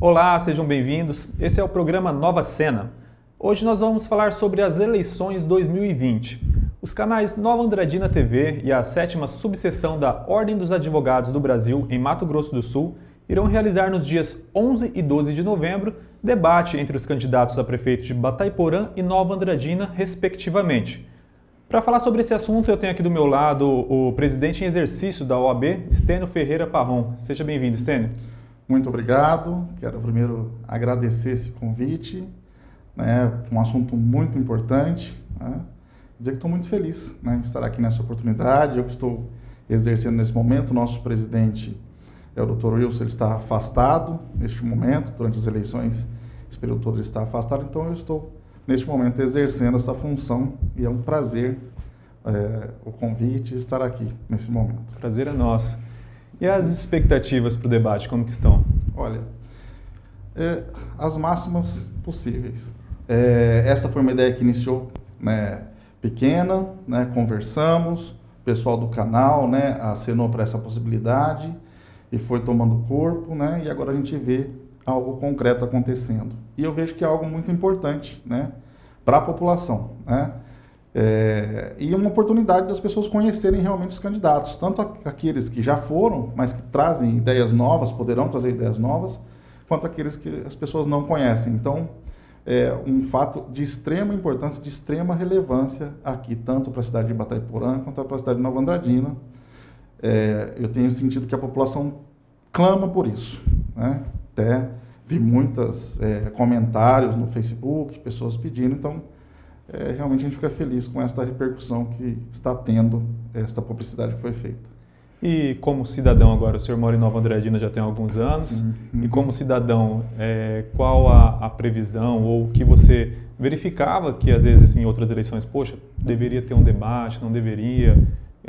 Olá, sejam bem-vindos. Esse é o programa Nova Cena. Hoje nós vamos falar sobre as eleições 2020. Os canais Nova Andradina TV e a sétima subseção da Ordem dos Advogados do Brasil em Mato Grosso do Sul irão realizar nos dias 11 e 12 de novembro debate entre os candidatos a prefeito de Bataiporã e Nova Andradina, respectivamente. Para falar sobre esse assunto, eu tenho aqui do meu lado o presidente em exercício da OAB, Stênio Ferreira Parron. Seja bem-vindo, Stênio. Muito obrigado. Quero primeiro agradecer esse convite, né, um assunto muito importante. Né, dizer que estou muito feliz né, estar aqui nessa oportunidade. Eu estou exercendo nesse momento, nosso presidente é o Dr. Wilson, ele está afastado neste momento, durante as eleições, esse período todo ele está afastado, então eu estou neste momento exercendo essa função e é um prazer é, o convite estar aqui nesse momento. Prazer é nosso. E as expectativas para o debate, como que estão? Olha, é, as máximas possíveis. É, essa foi uma ideia que iniciou né, pequena, né, conversamos, o pessoal do canal né, acenou para essa possibilidade e foi tomando corpo, né, e agora a gente vê algo concreto acontecendo. E eu vejo que é algo muito importante né, para a população. Né? É, e uma oportunidade das pessoas conhecerem realmente os candidatos, tanto aqueles que já foram, mas que trazem ideias novas, poderão trazer ideias novas, quanto aqueles que as pessoas não conhecem. Então, é um fato de extrema importância, de extrema relevância aqui, tanto para a cidade de Bataiporã quanto para a cidade de Nova Andradina. É, eu tenho sentido que a população clama por isso. Né? Até vi muitos é, comentários no Facebook, pessoas pedindo, então é, realmente a gente fica feliz com esta repercussão que está tendo esta publicidade que foi feita. E como cidadão agora, o senhor mora em Nova Andradina já tem alguns anos, Sim. e como cidadão, é, qual a, a, previsão ou o que você verificava que às vezes em outras eleições, poxa, deveria ter um debate, não deveria?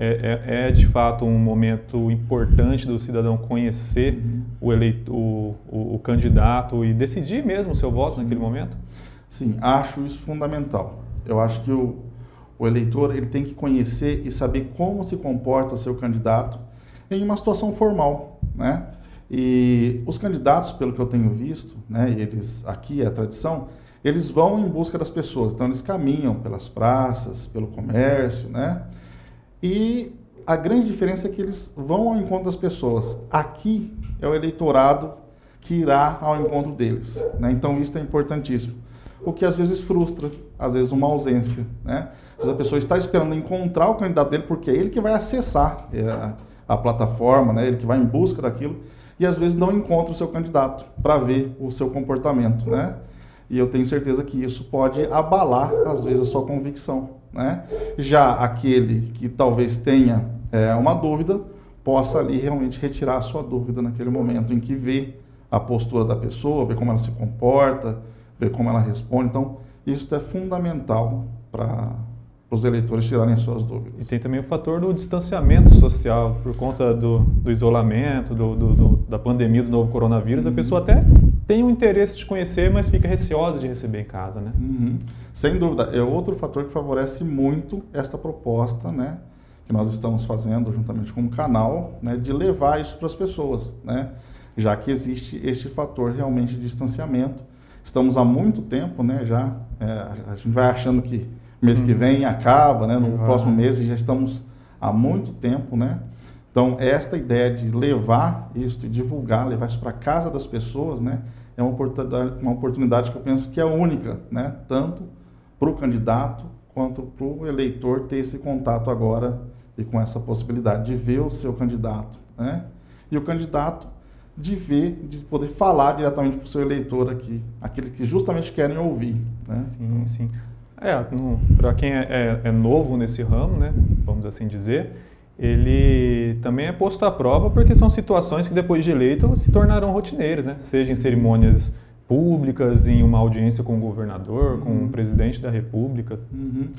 É, é, é de fato um momento importante do cidadão conhecer uhum. o, eleito, o, o, o, candidato e decidir mesmo o seu voto Sim. naquele momento? Sim, acho isso fundamental. Eu acho que o, o eleitor ele tem que conhecer e saber como se comporta o seu candidato em uma situação formal, né? E os candidatos, pelo que eu tenho visto, né, eles aqui é a tradição, eles vão em busca das pessoas. Então eles caminham pelas praças, pelo comércio, né? E a grande diferença é que eles vão ao encontro das pessoas. Aqui é o eleitorado que irá ao encontro deles, né? Então isso é importantíssimo o que às vezes frustra, às vezes uma ausência. Né? Às vezes a pessoa está esperando encontrar o candidato dele porque é ele que vai acessar é, a, a plataforma, né? ele que vai em busca daquilo, e às vezes não encontra o seu candidato para ver o seu comportamento. Né? E eu tenho certeza que isso pode abalar, às vezes, a sua convicção. Né? Já aquele que talvez tenha é, uma dúvida, possa ali realmente retirar a sua dúvida naquele momento em que vê a postura da pessoa, vê como ela se comporta, ver como ela responde. Então, isso é fundamental para os eleitores tirarem suas dúvidas. E tem também o fator do distanciamento social, por conta do, do isolamento, do, do, da pandemia do novo coronavírus. A pessoa até tem o interesse de conhecer, mas fica receosa de receber em casa, né? Uhum. Sem dúvida. É outro fator que favorece muito esta proposta, né? Que nós estamos fazendo juntamente com o canal, né? De levar isso para as pessoas, né? Já que existe este fator realmente de distanciamento Estamos há muito tempo, né? Já é, a gente vai achando que mês que uhum. vem acaba, né? No uhum. próximo mês já estamos há muito tempo, né? Então esta ideia de levar isso e divulgar, levar isso para casa das pessoas, né? É uma oportunidade, uma oportunidade que eu penso que é única, né? Tanto para o candidato quanto para o eleitor ter esse contato agora e com essa possibilidade de ver o seu candidato, né? E o candidato de ver, de poder falar diretamente para o seu eleitor aqui, aquele que justamente querem ouvir. Né? Sim, sim. É, para quem é, é, é, novo nesse ramo, né, vamos assim dizer, ele também é posto à prova porque são situações que depois de eleito se tornarão rotineiras, né? seja em cerimônias públicas, em uma audiência com o governador, com uhum. o presidente da república. Uhum.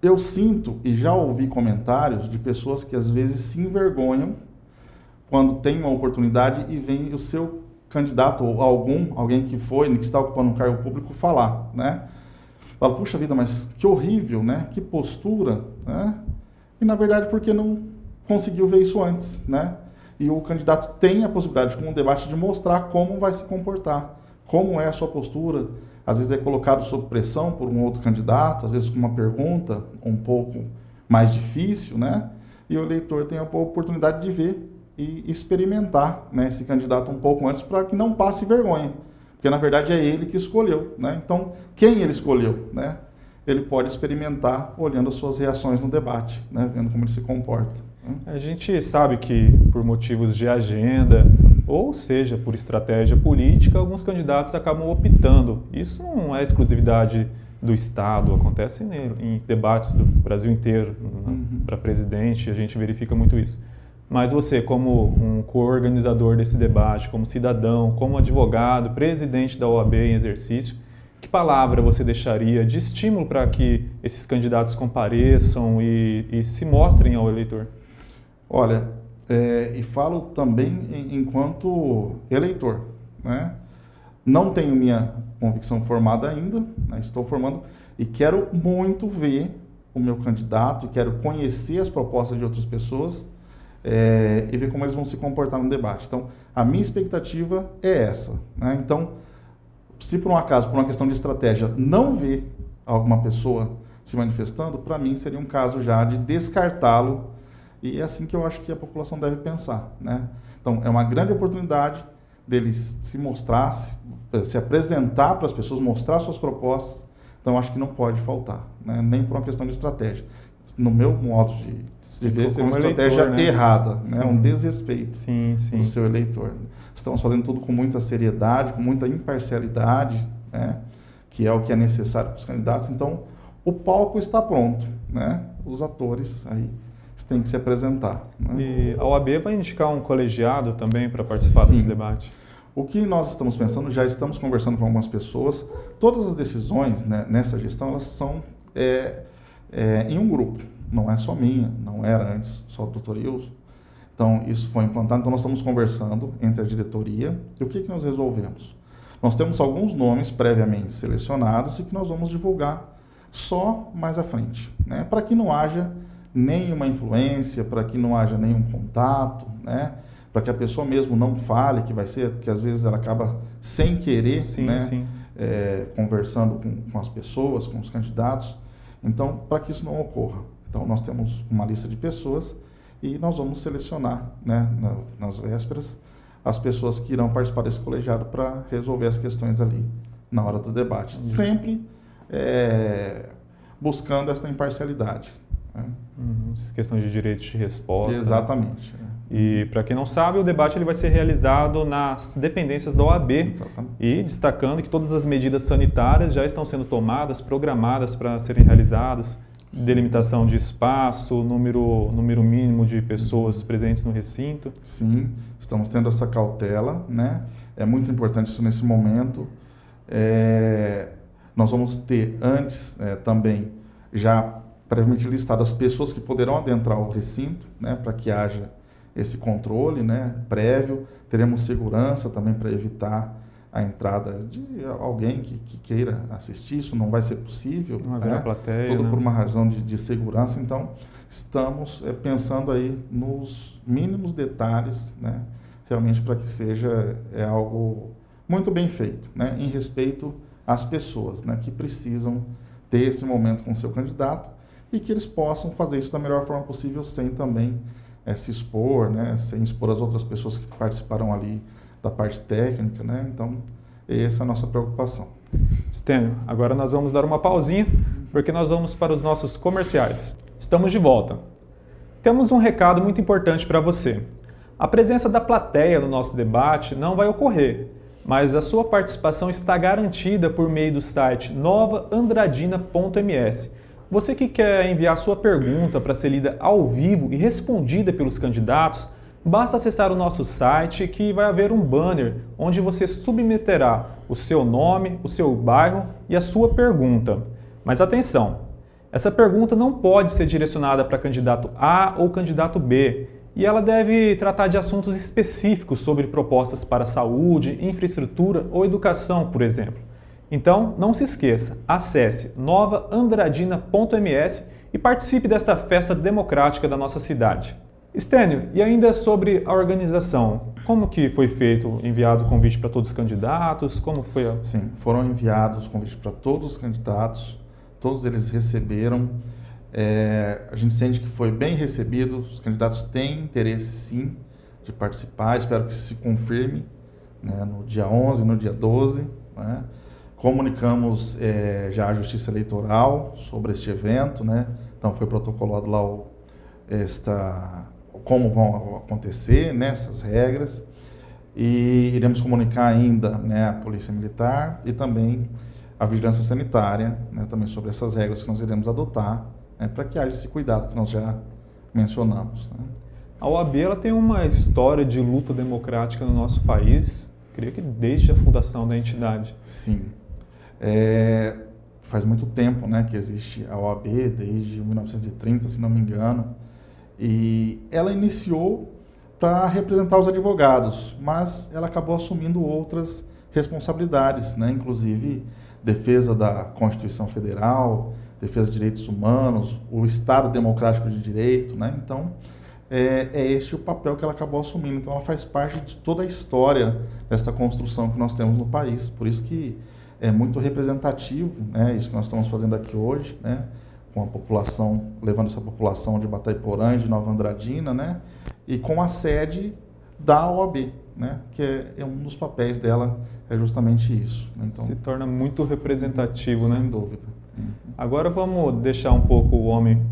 Eu sinto e já ouvi comentários de pessoas que às vezes se envergonham quando tem uma oportunidade e vem o seu candidato ou algum, alguém que foi, que está ocupando um cargo público, falar, né? Fala, puxa vida, mas que horrível, né? Que postura, né? E na verdade porque não conseguiu ver isso antes, né? e o candidato tem a possibilidade, com o debate, de mostrar como vai se comportar, como é a sua postura. Às vezes é colocado sob pressão por um outro candidato, às vezes com uma pergunta um pouco mais difícil, né? E o eleitor tem a oportunidade de ver e experimentar né, esse candidato um pouco antes para que não passe vergonha. Porque na verdade é ele que escolheu. Né? Então, quem ele escolheu? Né? Ele pode experimentar olhando as suas reações no debate, né? vendo como ele se comporta. Né? A gente sabe que por motivos de agenda, ou seja, por estratégia política, alguns candidatos acabam optando. Isso não é exclusividade do Estado, acontece em debates do Brasil inteiro, uhum. para presidente, a gente verifica muito isso. Mas você, como um co-organizador desse debate, como cidadão, como advogado, presidente da OAB em exercício, que palavra você deixaria de estímulo para que esses candidatos compareçam e, e se mostrem ao eleitor? Olha, é, e falo também enquanto eleitor, né? Não tenho minha convicção formada ainda, né? estou formando e quero muito ver o meu candidato, quero conhecer as propostas de outras pessoas é, e ver como eles vão se comportar no debate. Então, a minha expectativa é essa. Né? Então, se por um acaso, por uma questão de estratégia, não ver alguma pessoa se manifestando, para mim seria um caso já de descartá-lo e é assim que eu acho que a população deve pensar. Né? Então, é uma grande oportunidade deles se mostrar, se, se apresentar para as pessoas, mostrar suas propostas. Então, acho que não pode faltar, né? nem por uma questão de estratégia. No meu modo de, de ver ser uma estratégia eleitor, né? errada, né? um desrespeito sim, sim. do seu eleitor. Estamos fazendo tudo com muita seriedade, com muita imparcialidade, né? que é o que é necessário para os candidatos. Então, o palco está pronto, né? os atores aí têm que se apresentar. Né? E a OAB vai indicar um colegiado também para participar sim. desse debate? O que nós estamos pensando, já estamos conversando com algumas pessoas, todas as decisões né, nessa gestão, elas são é, é, em um grupo não é só minha, não era antes só do Dr. Wilson. Então, isso foi implantado. Então, nós estamos conversando entre a diretoria e o que, que nós resolvemos? Nós temos alguns nomes previamente selecionados e que nós vamos divulgar só mais à frente, né? para que não haja nenhuma influência, para que não haja nenhum contato, né? para que a pessoa mesmo não fale que vai ser, porque às vezes ela acaba sem querer sim, né? Sim. É, conversando com, com as pessoas, com os candidatos. Então, para que isso não ocorra. Então, nós temos uma lista de pessoas e nós vamos selecionar, né, nas vésperas, as pessoas que irão participar desse colegiado para resolver as questões ali na hora do debate. Uhum. Sempre é, buscando essa imparcialidade. Né? Uhum. Questões de direito de resposta. Exatamente. Né? E para quem não sabe, o debate ele vai ser realizado nas dependências da OAB. Exatamente. E destacando que todas as medidas sanitárias já estão sendo tomadas, programadas para serem realizadas delimitação de espaço, número, número mínimo de pessoas presentes no recinto? Sim, estamos tendo essa cautela, né? É muito importante isso nesse momento. É, nós vamos ter antes é, também já previamente listado as pessoas que poderão adentrar o recinto, né? Para que haja esse controle, né? Prévio. Teremos segurança também para evitar a entrada de alguém que, que, queira assistir, isso não vai ser possível. Não né? plateia, Tudo né? por uma razão de, de segurança. Então, estamos é, pensando aí nos mínimos detalhes, né? realmente para que seja é, algo muito bem feito, né? em respeito às pessoas né? que precisam ter esse momento com o seu candidato e que eles possam fazer isso da melhor forma possível sem também é, se expor, né? sem expor as outras pessoas que participaram ali da parte técnica, né? Então, essa é a nossa preocupação. Stênio, agora nós vamos dar uma pausinha, porque nós vamos para os nossos comerciais. Estamos de volta. Temos um recado muito importante para você. A presença da plateia no nosso debate não vai ocorrer, mas a sua participação está garantida por meio do site novaandradina.ms. Você que quer enviar sua pergunta para ser lida ao vivo e respondida pelos candidatos, Basta acessar o nosso site que vai haver um banner onde você submeterá o seu nome, o seu bairro e a sua pergunta. Mas atenção, essa pergunta não pode ser direcionada para candidato A ou candidato B e ela deve tratar de assuntos específicos sobre propostas para saúde, infraestrutura ou educação, por exemplo. Então, não se esqueça, acesse novaandradina.ms e participe desta festa democrática da nossa cidade. Estênio, e ainda sobre a organização, como que foi feito, enviado o convite para todos os candidatos, como foi? A... Sim, foram enviados convites para todos os candidatos, todos eles receberam, é, a gente sente que foi bem recebido, os candidatos têm interesse sim de participar, espero que se confirme né, no dia 11, no dia 12, né? Comunicamos é, já à Justiça Eleitoral sobre este evento, né? Então foi protocolado lá o, esta, como vão acontecer nessas né, regras e iremos comunicar ainda né, a Polícia Militar e também a Vigilância Sanitária, né, também sobre essas regras que nós iremos adotar, né, para que haja esse cuidado que nós já mencionamos. Né. A OAB ela tem uma história de luta democrática no nosso país, creio que desde a fundação da entidade. Sim. É, faz muito tempo né, que existe a OAB, desde 1930, se não me engano, e ela iniciou para representar os advogados, mas ela acabou assumindo outras responsabilidades, né, inclusive defesa da Constituição Federal, defesa de direitos humanos, o Estado Democrático de Direito, né? Então, é, é este o papel que ela acabou assumindo. Então, ela faz parte de toda a história desta construção que nós temos no país. Por isso que é muito representativo, né, isso que nós estamos fazendo aqui hoje, né, com a população, levando essa população de Bataiporã, de Nova Andradina, né, e com a sede da OAB, né, que é, é um dos papéis dela, é justamente isso. Né, então, Se torna muito representativo, sem né? Sem dúvida. Uhum. Agora vamos deixar um pouco o homem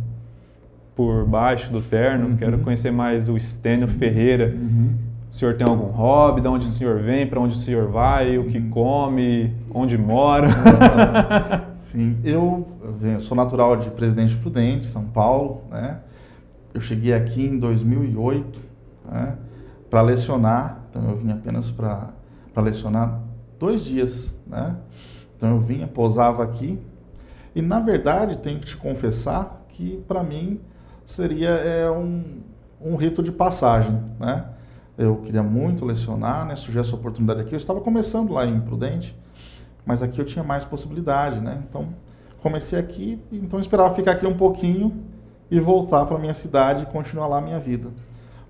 por baixo do terno, uhum. quero conhecer mais o Stênio Ferreira. Uhum o senhor tem algum hobby? De onde o senhor vem? Para onde o senhor vai? O que uhum. come? Onde mora? Sim, eu, sou natural de Presidente Prudente, São Paulo, né? Eu cheguei aqui em 2008 né, para lecionar, então eu vim apenas para lecionar dois dias, né? Então eu vinha, posava aqui e na verdade tenho que te confessar que para mim seria é, um, um rito de passagem, né? Eu queria muito lecionar, né? Surgiu essa oportunidade aqui. Eu estava começando lá em Prudente, mas aqui eu tinha mais possibilidade, né? Então, comecei aqui, então esperava ficar aqui um pouquinho e voltar para minha cidade e continuar lá a minha vida.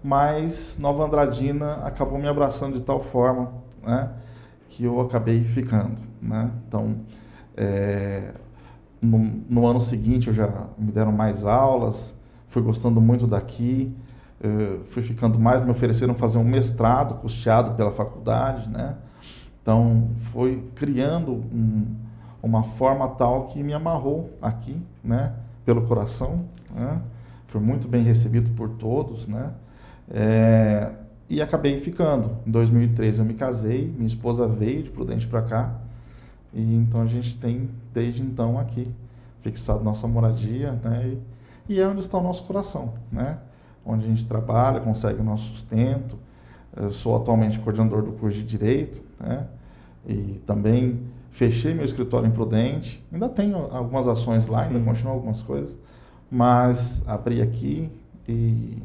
Mas Nova Andradina acabou me abraçando de tal forma, né? Que eu acabei ficando, né? Então, é, no, no ano seguinte eu já me deram mais aulas, fui gostando muito daqui, Uh, fui ficando mais, me ofereceram fazer um mestrado custeado pela faculdade, né? Então, foi criando um, uma forma tal que me amarrou aqui, né? Pelo coração, né? Foi muito bem recebido por todos, né? É, e acabei ficando. Em 2013 eu me casei, minha esposa veio de Prudente para cá, e então a gente tem, desde então, aqui, fixado nossa moradia, né? E, e é onde está o nosso coração, né? onde a gente trabalha, consegue o nosso sustento. Eu sou atualmente coordenador do curso de Direito, né? E também fechei meu escritório em Prudente. Ainda tenho algumas ações lá, Sim. ainda continuo algumas coisas, mas abri aqui e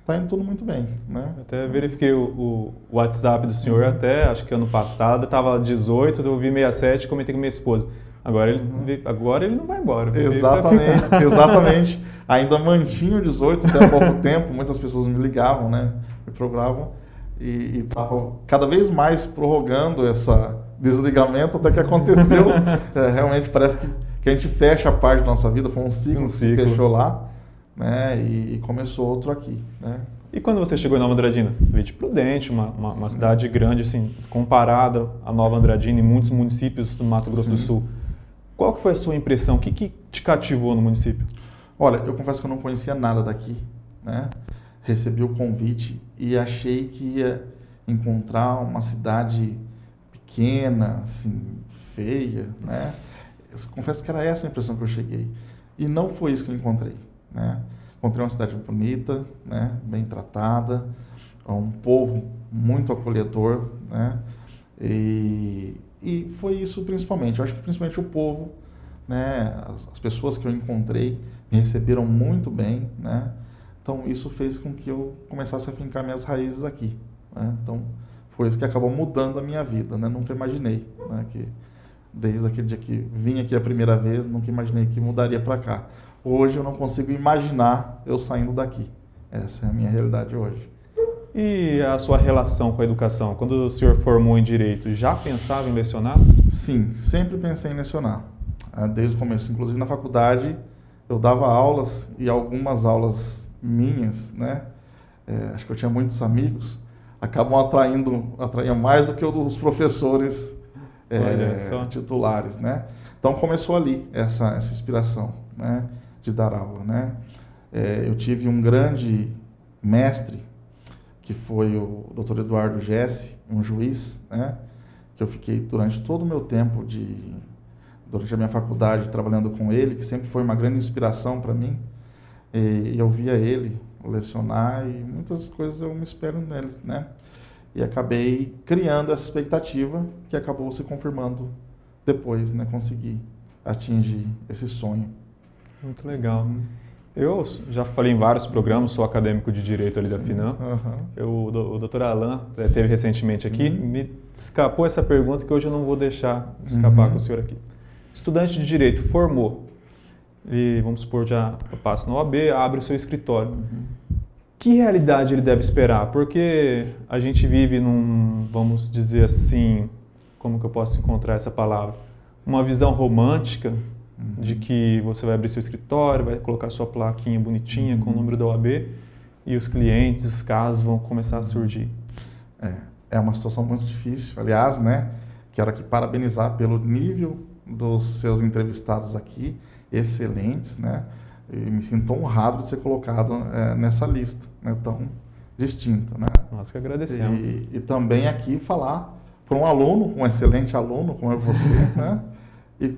está indo tudo muito bem, né? até verifiquei o, o, WhatsApp do senhor uhum. até, acho que ano passado, estava 18, eu vi 67 e comentei com minha esposa. Agora ele, uhum. agora ele não vai embora. Exatamente, exatamente. Ainda mantinha o 18 até há pouco tempo, muitas pessoas me ligavam, né? Me procuravam e estava cada vez mais prorrogando esse desligamento até que aconteceu. é, realmente parece que, que a gente fecha a parte da nossa vida, foi um ciclo um que ciclo. se fechou lá né? E, e, começou outro aqui, né? E quando você chegou em Nova Andradina? Veio de Prudente, uma, uma, uma cidade grande, assim, comparada a Nova Andradina e muitos municípios do Mato Grosso Sim. do Sul. Qual que foi a sua impressão? O que, que te cativou no município? Olha, eu confesso que eu não conhecia nada daqui, né? Recebi o convite e achei que ia encontrar uma cidade pequena, assim, feia, né? Eu confesso que era essa a impressão que eu cheguei. E não foi isso que eu encontrei, né? Encontrei uma cidade bonita, né? Bem tratada, um povo muito acolhedor, né? E, e foi isso principalmente. Eu acho que principalmente o povo, né, as, as, pessoas que eu encontrei me receberam muito bem, né? Então isso fez com que eu começasse a fincar minhas raízes aqui. Né? Então foi isso que acabou mudando a minha vida, né? Nunca imaginei, né, que desde aquele dia que vim aqui a primeira vez, nunca imaginei que mudaria para cá. Hoje eu não consigo imaginar eu saindo daqui. Essa é a minha realidade hoje. E a sua relação com a educação? Quando o senhor formou em Direito, já pensava em lecionar? Sim, sempre pensei em lecionar. Ah, desde o começo. Inclusive na faculdade, eu dava aulas e algumas aulas minhas, né? É, acho que eu tinha muitos amigos, acabam atraindo, atraindo mais do que os professores é, titulares, né? Então começou ali essa, essa inspiração, né? De dar aula, né? É, eu tive um grande mestre que foi o Dr. Eduardo Jesse, um juiz, né? Que eu fiquei durante todo o meu tempo de durante a minha faculdade trabalhando com ele, que sempre foi uma grande inspiração para mim. E eu via ele lecionar e muitas coisas eu me espero nele, né? E acabei criando essa expectativa que acabou se confirmando depois, né? Consegui atingir esse sonho. Muito legal. Uhum. Eu já falei em vários programas, sou acadêmico de Direito ali Sim, da FINAM. Uhum. Eu, o, o doutor Alain eh, teve recentemente Sim. aqui, me escapou essa pergunta que hoje eu não vou deixar escapar uhum. com o senhor aqui. Estudante de Direito, formou, e vamos supor, já passa na OAB, abre o seu escritório. Uhum. Que realidade ele deve esperar? Porque a gente vive num, vamos dizer assim, como que eu posso encontrar essa palavra? Uma visão romântica uhum. de que você vai abrir seu escritório, vai colocar sua plaquinha bonitinha uhum. com o número da OAB e os clientes, os casos vão começar a surgir. É, é uma situação muito difícil. Aliás, né, quero aqui parabenizar pelo nível dos seus entrevistados aqui, excelentes, né? E me sinto honrado de ser colocado é, nessa lista, né, tão distinta, né? Nós que agradecemos. E, e também aqui falar para um aluno, um excelente aluno como é você, né? E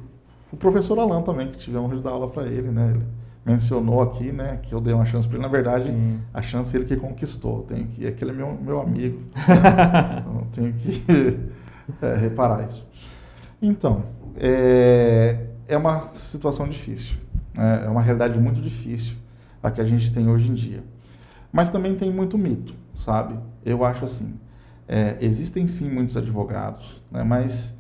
o professor Alan também, que tivemos de dar aula para ele, né? Ele mencionou aqui, né, que eu dei uma chance para ele. Na verdade, Sim. a chance ele que conquistou. Tenho que, aquele é meu, meu amigo. Né? então, tenho que é, reparar isso. Então, é, é uma situação difícil. Né? É uma realidade muito difícil a que a gente tem hoje em dia. Mas também tem muito mito, sabe? Eu acho assim. É, existem sim muitos advogados, né? mas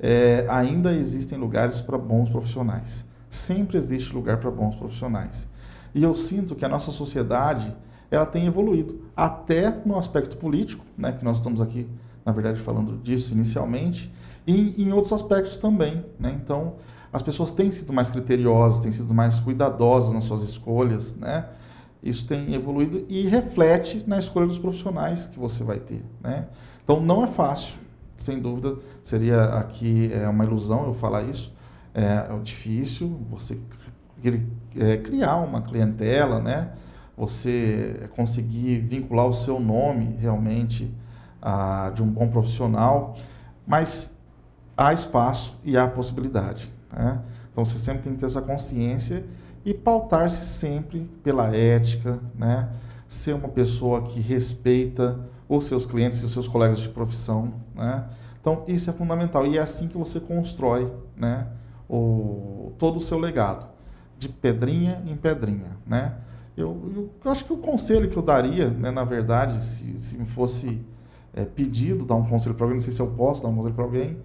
é, ainda existem lugares para bons profissionais. Sempre existe lugar para bons profissionais. E eu sinto que a nossa sociedade ela tem evoluído, até no aspecto político, né, que nós estamos aqui, na verdade, falando disso inicialmente, e em outros aspectos também. Né? Então, as pessoas têm sido mais criteriosas, têm sido mais cuidadosas nas suas escolhas, né? Isso tem evoluído e reflete na escolha dos profissionais que você vai ter, né? Então, não é fácil, sem dúvida, seria aqui é uma ilusão eu falar isso. É, é difícil você é, criar uma clientela, né? Você conseguir vincular o seu nome realmente a, de um bom profissional, mas há espaço e há possibilidade. Né? Então você sempre tem que ter essa consciência e pautar-se sempre pela ética, né? ser uma pessoa que respeita os seus clientes e os seus colegas de profissão. Né? Então, isso é fundamental. E é assim que você constrói né, o, todo o seu legado, de pedrinha em pedrinha. Né? Eu, eu, eu acho que o conselho que eu daria, né, na verdade, se, se me fosse é, pedido dar um conselho para alguém, não sei se eu posso dar um conselho para alguém,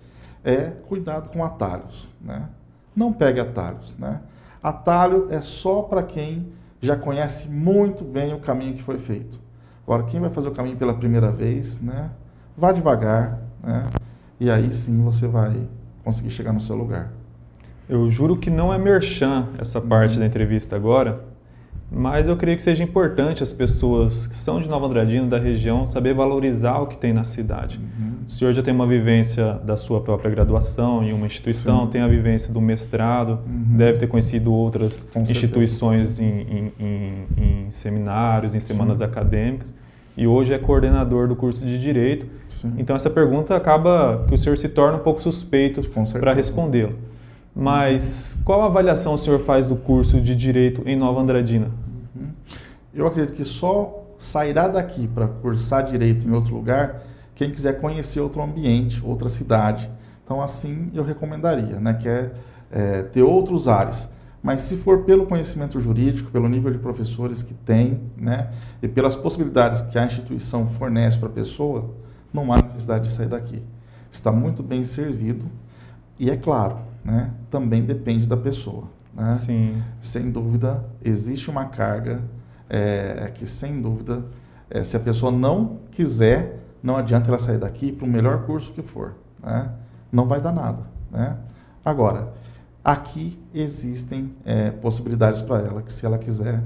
é cuidado com atalhos. Né? Não pegue atalhos. Né? Atalho é só para quem já conhece muito bem o caminho que foi feito. Agora, quem vai fazer o caminho pela primeira vez, né? Vá devagar, né? E aí sim você vai conseguir chegar no seu lugar. Eu juro que não é merchan essa parte uhum. da entrevista agora, mas eu creio que seja importante as pessoas que são de Nova Andradina, da região, saber valorizar o que tem na cidade. Uhum. O senhor já tem uma vivência da sua própria graduação em uma instituição, Sim. tem a vivência do mestrado, uhum. deve ter conhecido outras Com instituições em, em, em, seminários, em semanas Sim. acadêmicas, e hoje é coordenador do curso de Direito. Sim. Então essa pergunta acaba que o senhor se torna um pouco suspeito para respondê-la. Mas qual avaliação o senhor faz do curso de Direito em Nova Andradina? Uhum. Eu acredito que só sairá daqui para cursar Direito em outro lugar quem quiser conhecer outro ambiente, outra cidade. Então, assim, eu recomendaria, né, que é, é ter outros ares. Mas se for pelo conhecimento jurídico, pelo nível de professores que tem, né, e pelas possibilidades que a instituição fornece para a pessoa, não há necessidade de sair daqui. Está muito bem servido e, é claro, né, também depende da pessoa. Né? Sim. Sem dúvida, existe uma carga é, que, sem dúvida, é, se a pessoa não quiser, não adianta ela sair daqui para o melhor curso que for. Né? Não vai dar nada. Né? Agora, aqui existem é, possibilidades para ela, que se ela quiser,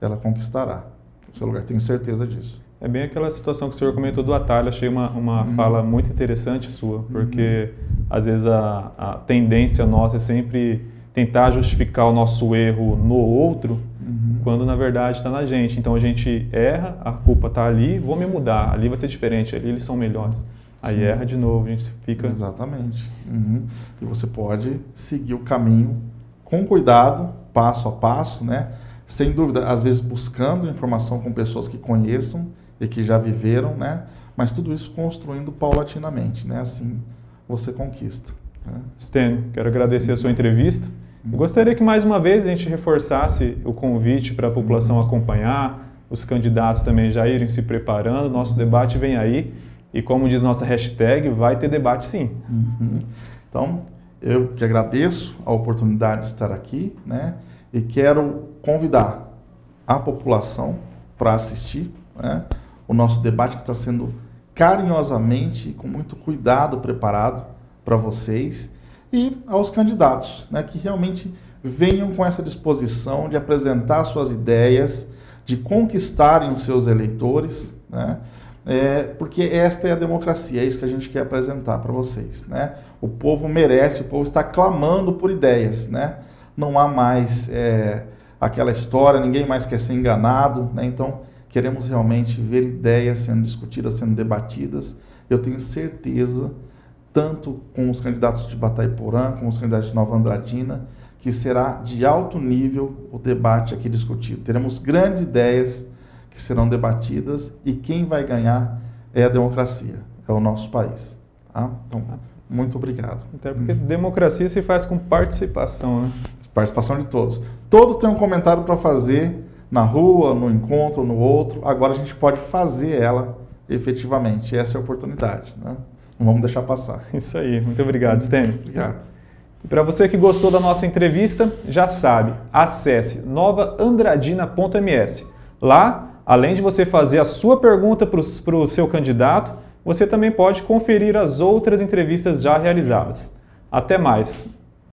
ela conquistará o seu lugar. Tenho certeza disso. É bem aquela situação que o senhor comentou do atalho. Achei uma, uma uhum. fala muito interessante sua, porque uhum. às vezes a, a tendência nossa é sempre tentar justificar o nosso erro no outro, uhum. quando na verdade está na gente. Então a gente erra, a culpa está ali, vou me mudar, ali vai ser diferente, ali eles são melhores. Aí Sim. erra de novo, a gente fica. Exatamente. Uhum. E você pode seguir o caminho com cuidado, passo a passo, né? Sem dúvida, às vezes buscando informação com pessoas que conheçam e que já viveram, né? Mas tudo isso construindo paulatinamente, né? Assim você conquista. Né? Stan, quero agradecer a sua entrevista. Gostaria que mais uma vez a gente reforçasse o convite para a população acompanhar, os candidatos também já irem se preparando, nosso debate vem aí e como diz nossa hashtag, vai ter debate sim. Uhum. Então, eu que agradeço a oportunidade de estar aqui, né? E quero convidar a população para assistir né, o nosso debate que está sendo carinhosamente com muito cuidado preparado para vocês e aos candidatos, né, que realmente venham com essa disposição de apresentar suas ideias, de conquistarem os seus eleitores, né, é, porque esta é a democracia, é isso que a gente quer apresentar para vocês. Né? O povo merece, o povo está clamando por ideias. Né? Não há mais é, aquela história, ninguém mais quer ser enganado. Né? Então, queremos realmente ver ideias sendo discutidas, sendo debatidas. Eu tenho certeza tanto com os candidatos de Bataiporã, com os candidatos de Nova Andradina, que será de alto nível o debate aqui discutido. Teremos grandes ideias que serão debatidas e quem vai ganhar é a democracia, é o nosso país. Tá? Então, muito obrigado. Até porque hum. democracia se faz com participação, né? Participação de todos. Todos têm um comentário para fazer na rua, no encontro, no outro. Agora a gente pode fazer ela efetivamente. Essa é a oportunidade. Né? Não vamos deixar passar. Isso aí. Muito obrigado, Stênio. Obrigado. E para você que gostou da nossa entrevista, já sabe, acesse novaandradina.ms. Lá, além de você fazer a sua pergunta para o seu candidato, você também pode conferir as outras entrevistas já realizadas. Até mais!